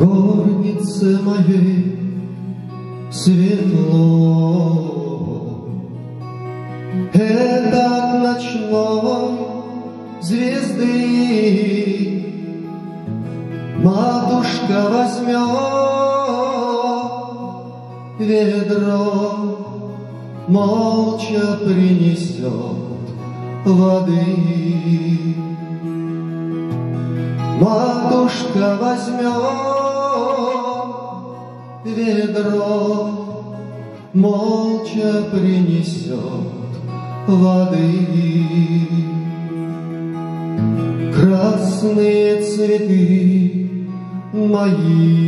горнице моей светло. Это ночной звезды Матушка возьмет ведро, Молча принесет воды. Матушка возьмет ведро молча принесет воды. Красные цветы мои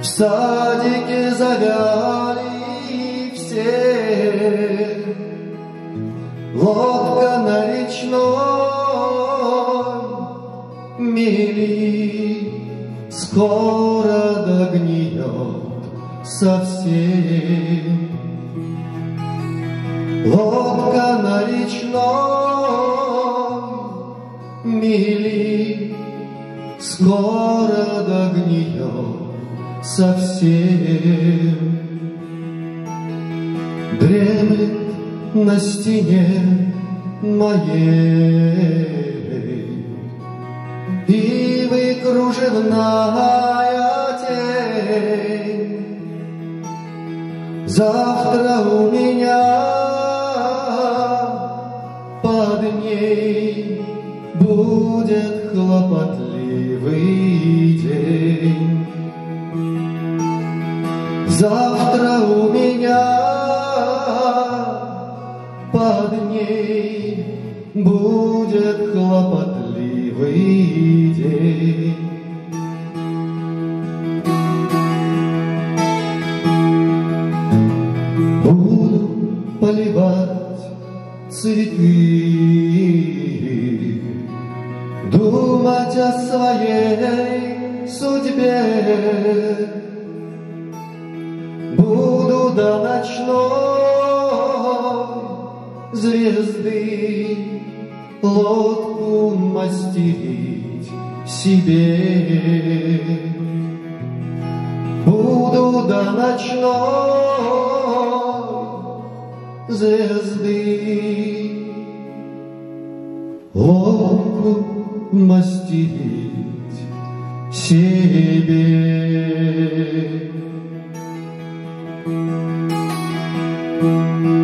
в садике завяли все. Лодка на речной мели скоро догниет совсем. Лодка на речной мели скоро догниет совсем. Дремлет на стене моей Ивы кружевная тень. Завтра у меня под ней будет хлопотливый день. Завтра у меня под ней будет хлопотливый день. Цветы, Думать о своей судьбе. Буду до ночной звезды лодку мастерить себе. Буду до ночной звезды лодку мастерить себе. thank you